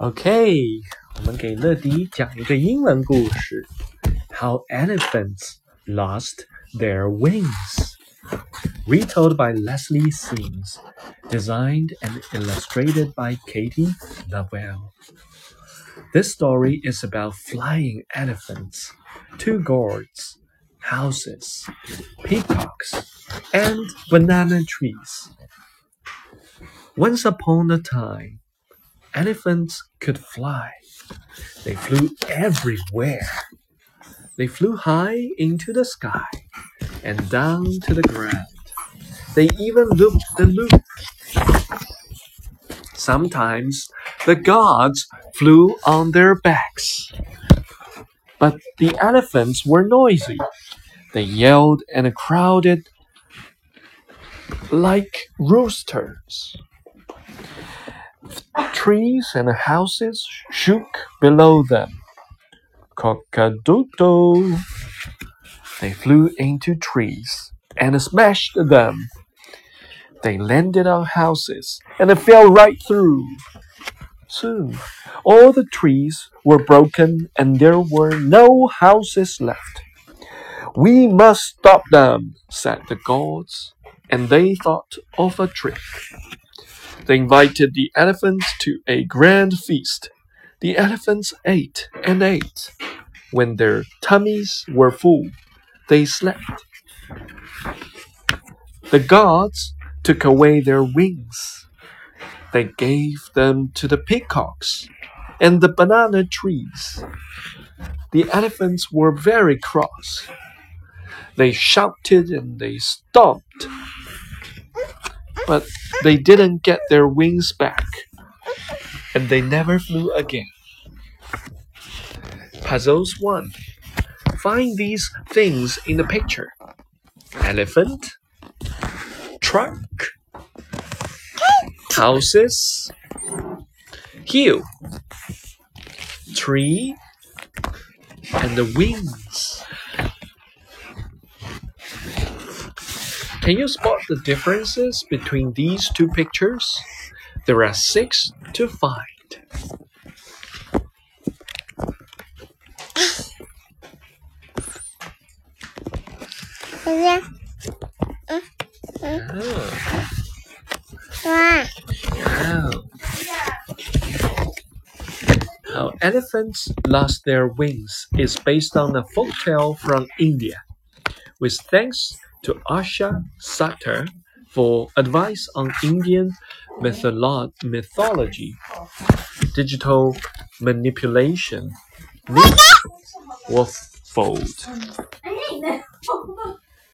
okay how elephants lost their wings. Retold by Lesley Sims, designed and illustrated by Katie Lovell. This story is about flying elephants, two gourds, houses, peacocks, and banana trees. Once upon a time, elephants could fly. They flew everywhere. They flew high into the sky and down to the ground. They even looped the loop. Sometimes the gods flew on their backs. But the elephants were noisy. They yelled and crowded like roosters. Trees and houses shook below them. Cock-a-doodle. They flew into trees and smashed them. They landed on houses and fell right through. Soon, all the trees were broken and there were no houses left. We must stop them, said the gods, and they thought of a trick. They invited the elephants to a grand feast. The elephants ate and ate. When their tummies were full, they slept. The gods took away their wings. They gave them to the peacocks and the banana trees. The elephants were very cross. They shouted and they stomped. But they didn't get their wings back. And they never flew again. Puzzles 1. Find these things in the picture elephant, truck, houses, hill, tree, and the wings. Can you spot the differences between these two pictures? There are six to find. Oh, wow. How elephants lost their wings is based on a folktale from India. With thanks to Asha Satter for advice on Indian mytholo- mythology, digital manipulation, Nick Wolfold.